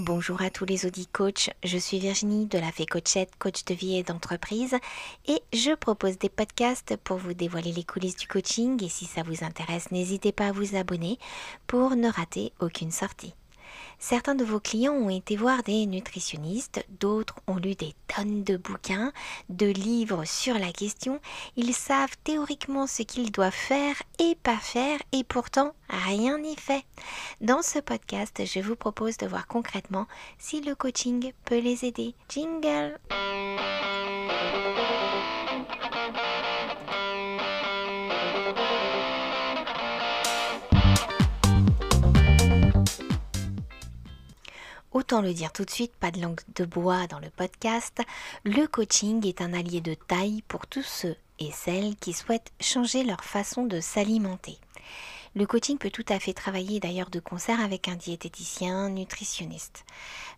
Bonjour à tous les Audi Coach, je suis Virginie de la Fée Coachette, coach de vie et d'entreprise et je propose des podcasts pour vous dévoiler les coulisses du coaching et si ça vous intéresse, n'hésitez pas à vous abonner pour ne rater aucune sortie. Certains de vos clients ont été voir des nutritionnistes, d'autres ont lu des tonnes de bouquins, de livres sur la question. Ils savent théoriquement ce qu'ils doivent faire et pas faire et pourtant rien n'est fait. Dans ce podcast, je vous propose de voir concrètement si le coaching peut les aider. Jingle Autant le dire tout de suite, pas de langue de bois dans le podcast, le coaching est un allié de taille pour tous ceux et celles qui souhaitent changer leur façon de s'alimenter. Le coaching peut tout à fait travailler d'ailleurs de concert avec un diététicien, nutritionniste.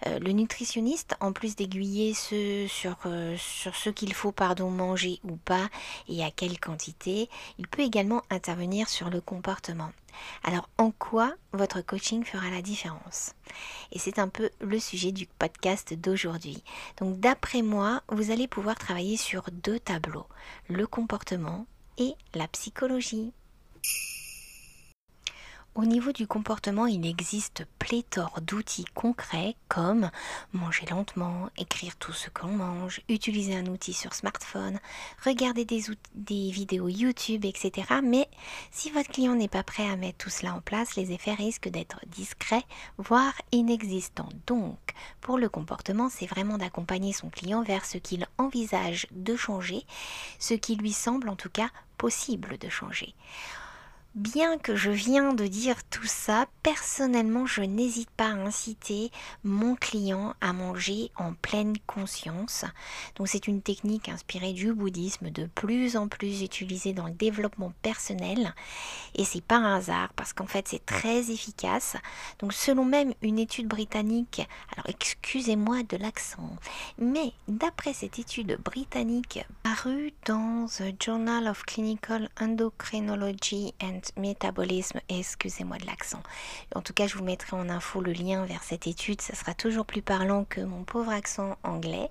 Euh, le nutritionniste, en plus d'aiguiller sur, euh, sur ce qu'il faut pardon, manger ou pas et à quelle quantité, il peut également intervenir sur le comportement. Alors en quoi votre coaching fera la différence? Et c'est un peu le sujet du podcast d'aujourd'hui. Donc d'après moi, vous allez pouvoir travailler sur deux tableaux, le comportement et la psychologie. Au niveau du comportement, il existe pléthore d'outils concrets comme manger lentement, écrire tout ce qu'on mange, utiliser un outil sur smartphone, regarder des, des vidéos YouTube, etc. Mais si votre client n'est pas prêt à mettre tout cela en place, les effets risquent d'être discrets, voire inexistants. Donc, pour le comportement, c'est vraiment d'accompagner son client vers ce qu'il envisage de changer, ce qui lui semble en tout cas possible de changer. Bien que je viens de dire tout ça, personnellement, je n'hésite pas à inciter mon client à manger en pleine conscience. Donc c'est une technique inspirée du bouddhisme de plus en plus utilisée dans le développement personnel et c'est pas un hasard parce qu'en fait c'est très efficace. Donc selon même une étude britannique, alors excusez-moi de l'accent, mais d'après cette étude britannique parue dans The Journal of Clinical Endocrinology and métabolisme, excusez-moi de l'accent. En tout cas, je vous mettrai en info le lien vers cette étude, ça sera toujours plus parlant que mon pauvre accent anglais.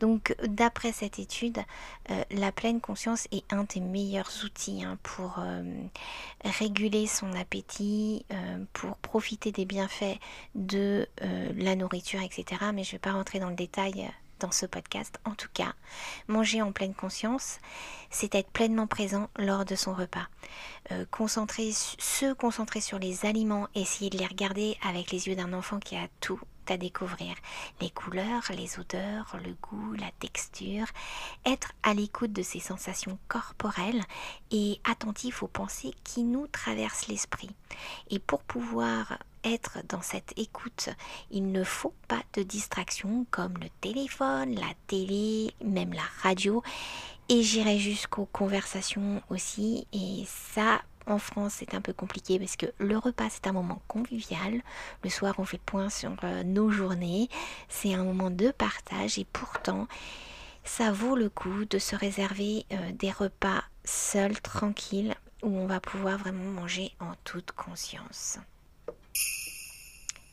Donc, d'après cette étude, euh, la pleine conscience est un des meilleurs outils hein, pour euh, réguler son appétit, euh, pour profiter des bienfaits de la nourriture, etc. Mais je ne vais pas rentrer dans le détail dans ce podcast. En tout cas, manger en pleine conscience, c'est être pleinement présent lors de son repas. Euh, concentrer, se concentrer sur les aliments, essayer de les regarder avec les yeux d'un enfant qui a tout à découvrir. Les couleurs, les odeurs, le goût, la texture. Être à l'écoute de ses sensations corporelles et attentif aux pensées qui nous traversent l'esprit. Et pour pouvoir être dans cette écoute, il ne faut pas de distractions comme le téléphone, la télé, même la radio. Et j'irai jusqu'aux conversations aussi. Et ça, en France, c'est un peu compliqué parce que le repas, c'est un moment convivial. Le soir, on fait point sur euh, nos journées. C'est un moment de partage et pourtant, ça vaut le coup de se réserver euh, des repas seuls, tranquilles, où on va pouvoir vraiment manger en toute conscience.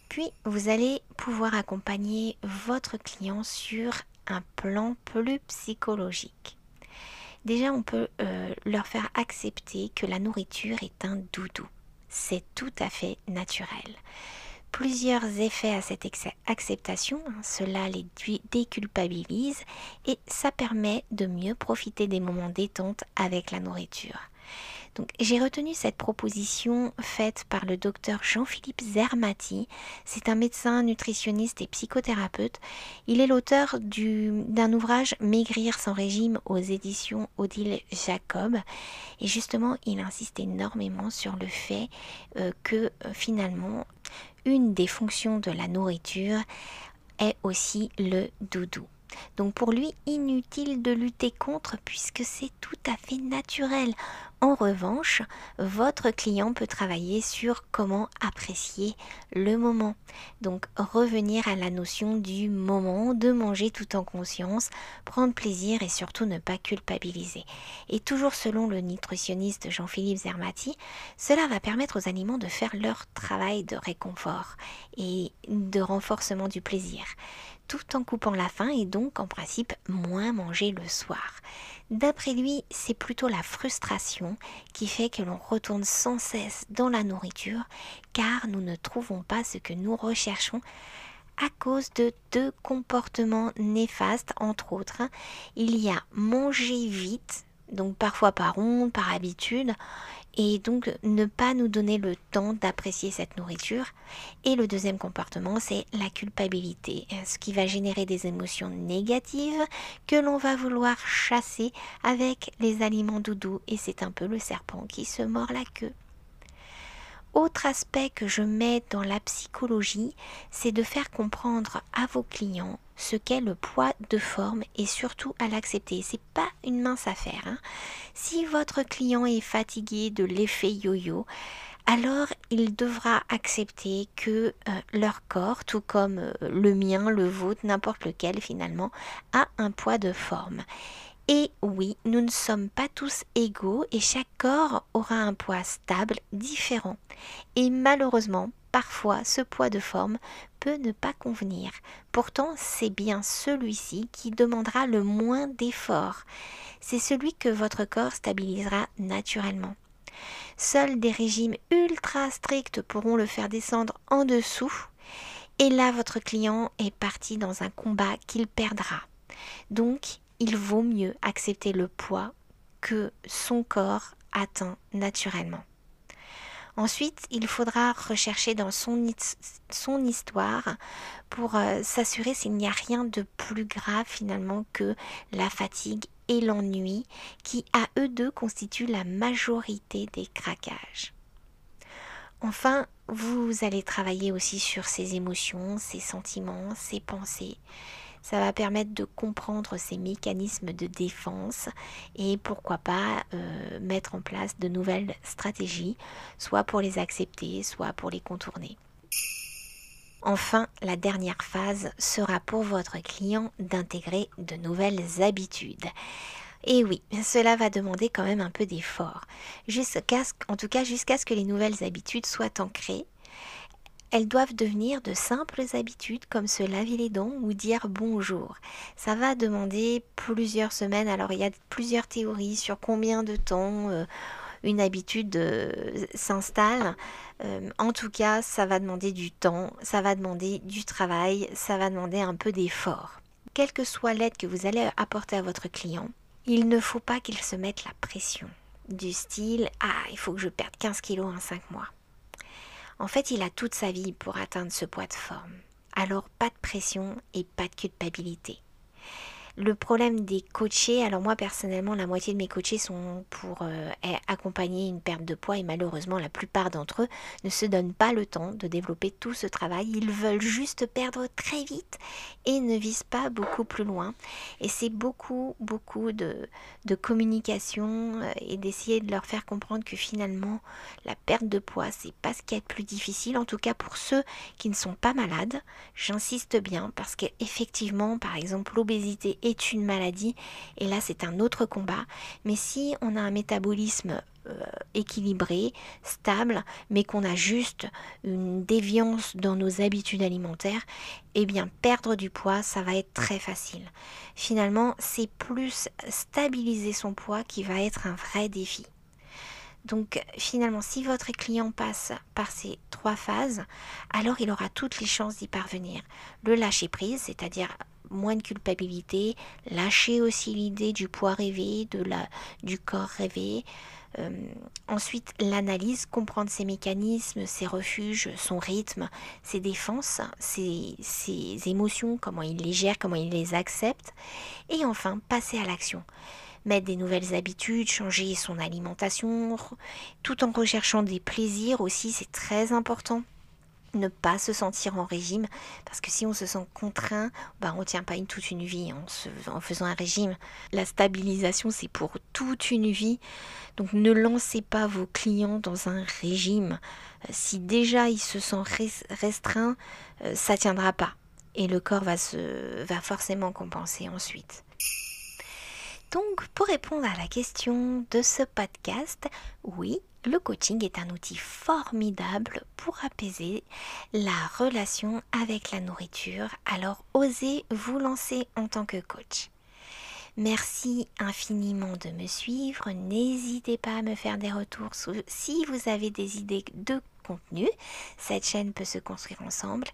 Puis, vous allez pouvoir accompagner votre client sur un plan plus psychologique. Déjà, on peut euh, leur faire accepter que la nourriture est un doudou. C'est tout à fait naturel. Plusieurs effets à cette acceptation, hein, cela les déculpabilise et ça permet de mieux profiter des moments détente avec la nourriture. J'ai retenu cette proposition faite par le docteur Jean-Philippe Zermati. C'est un médecin nutritionniste et psychothérapeute. Il est l'auteur d'un ouvrage Maigrir sans régime aux éditions Odile Jacob. Et justement, il insiste énormément sur le fait euh, que euh, finalement, une des fonctions de la nourriture est aussi le doudou. Donc pour lui, inutile de lutter contre puisque c'est tout à fait naturel. En revanche, votre client peut travailler sur comment apprécier le moment. Donc revenir à la notion du moment, de manger tout en conscience, prendre plaisir et surtout ne pas culpabiliser. Et toujours selon le nutritionniste Jean-Philippe Zermati, cela va permettre aux aliments de faire leur travail de réconfort et de renforcement du plaisir, tout en coupant la faim et donc en principe moins manger le soir. D'après lui, c'est plutôt la frustration qui fait que l'on retourne sans cesse dans la nourriture car nous ne trouvons pas ce que nous recherchons à cause de deux comportements néfastes, entre autres. Il y a manger vite, donc parfois par honte, par habitude, et donc ne pas nous donner le temps d'apprécier cette nourriture. Et le deuxième comportement, c'est la culpabilité, ce qui va générer des émotions négatives que l'on va vouloir chasser avec les aliments doudous, et c'est un peu le serpent qui se mord la queue. Autre aspect que je mets dans la psychologie, c'est de faire comprendre à vos clients ce qu'est le poids de forme et surtout à l'accepter. C'est pas une mince affaire. Hein. Si votre client est fatigué de l'effet yo-yo, alors il devra accepter que euh, leur corps, tout comme euh, le mien, le vôtre, n'importe lequel finalement, a un poids de forme. Et oui, nous ne sommes pas tous égaux et chaque corps aura un poids stable différent. Et malheureusement, parfois ce poids de forme peut ne pas convenir. Pourtant, c'est bien celui-ci qui demandera le moins d'efforts. C'est celui que votre corps stabilisera naturellement. Seuls des régimes ultra stricts pourront le faire descendre en dessous. Et là, votre client est parti dans un combat qu'il perdra. Donc, il vaut mieux accepter le poids que son corps atteint naturellement. Ensuite, il faudra rechercher dans son, histoire pour euh, s'assurer s'il n'y a rien de plus grave finalement que la fatigue et l'ennui qui à eux deux constituent la majorité des craquages. Enfin, vous allez travailler aussi sur ses émotions, ses sentiments, ses pensées ça va permettre de comprendre ces mécanismes de défense et pourquoi pas euh, mettre en place de nouvelles stratégies, soit pour les accepter, soit pour les contourner. Enfin, la dernière phase sera pour votre client d'intégrer de nouvelles habitudes. Et oui, cela va demander quand même un peu d'effort, en tout cas jusqu'à ce que les nouvelles habitudes soient ancrées elles doivent devenir de simples habitudes comme se laver les dents ou dire bonjour. Ça va demander plusieurs semaines. Alors il y a plusieurs théories sur combien de temps euh, une habitude euh, s'installe. Euh, en tout cas, ça va demander du temps, ça va demander du travail, ça va demander un peu d'effort. Quelle que soit l'aide que vous allez apporter à votre client, il ne faut pas qu'il se mette la pression. Du style, ah, il faut que je perde 15 kilos en 5 mois. En fait, il a toute sa vie pour atteindre ce poids de forme. Alors pas de pression et pas de culpabilité. Le problème des coachés, alors moi personnellement, la moitié de mes coachés sont pour euh, accompagner une perte de poids et malheureusement la plupart d'entre eux ne se donnent pas le temps de développer tout ce travail. Ils veulent juste perdre très vite et ne visent pas beaucoup plus loin. Et c'est beaucoup, beaucoup de, de communication euh, et d'essayer de leur faire comprendre que finalement la perte de poids c'est pas ce qui est le plus difficile, en tout cas pour ceux qui ne sont pas malades. J'insiste bien parce qu'effectivement, par exemple, l'obésité une maladie et là c'est un autre combat. Mais si on a un métabolisme euh, équilibré, stable, mais qu'on a juste une déviance dans nos habitudes alimentaires, eh bien perdre du poids, ça va être très facile. Finalement, c'est plus stabiliser son poids qui va être un vrai défi. Donc finalement, si votre client passe par ces trois phases, alors il aura toutes les chances d'y parvenir. Le lâcher prise, c'est-à-dire moins de culpabilité, lâcher aussi l'idée du poids rêvé, du corps rêvé. Euh, ensuite, l'analyse, comprendre ses mécanismes, ses refuges, son rythme, ses défenses, ses, ses émotions, comment il les gère, comment il les accepte. Et enfin, passer à l'action mettre des nouvelles habitudes, changer son alimentation, tout en recherchant des plaisirs aussi, c'est très important ne pas se sentir en régime parce que si on se sent contraint, bah, on ne tient pas une, toute une vie en, en faisant un régime. La stabilisation, c'est pour toute une vie. Donc ne lancez pas vos clients dans un régime. Euh, si déjà ils se sentent restreints, euh, ça tiendra pas. Et le corps va, se, va forcément compenser ensuite. Donc, pour répondre à la question de ce podcast, oui, le coaching est un outil formidable pour apaiser la relation avec la nourriture. Alors osez vous lancer en tant que coach. Merci infiniment de me suivre. N'hésitez pas à me faire des retours si vous avez des idées de contenu. Cette chaîne peut se construire ensemble.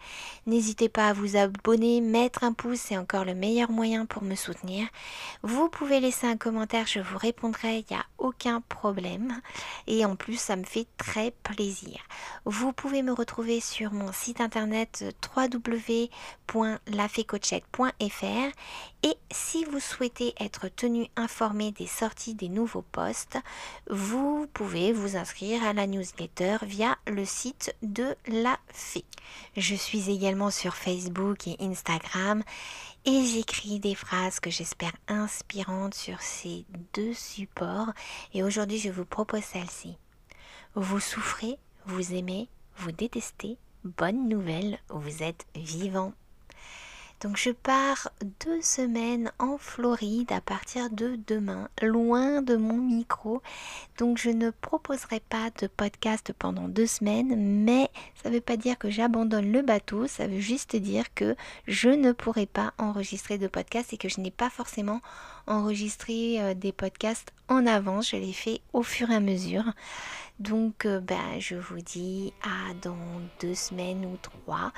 N'hésitez pas à vous abonner, mettre un pouce, c'est encore le meilleur moyen pour me soutenir. Vous pouvez laisser un commentaire, je vous répondrai, il n'y a aucun problème. Et en plus, ça me fait très plaisir. Vous pouvez me retrouver sur mon site internet www.lafécochette.fr et si vous souhaitez être tenu informé des sorties des nouveaux posts, vous pouvez vous inscrire à la newsletter via le site de la fée. Je suis également sur Facebook et Instagram et j'écris des phrases que j'espère inspirantes sur ces deux supports et aujourd'hui je vous propose celle-ci. Vous souffrez, vous aimez, vous détestez, bonne nouvelle, vous êtes vivant. Donc je pars deux semaines en Floride à partir de demain, loin de mon micro. Donc je ne proposerai pas de podcast pendant deux semaines, mais ça ne veut pas dire que j'abandonne le bateau, ça veut juste dire que je ne pourrai pas enregistrer de podcast et que je n'ai pas forcément enregistré euh, des podcasts en avance, je les fais au fur et à mesure. Donc, euh, ben, je vous dis à dans deux semaines ou trois.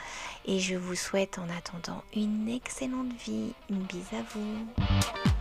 Et je vous souhaite en attendant une excellente vie. Une bise à vous.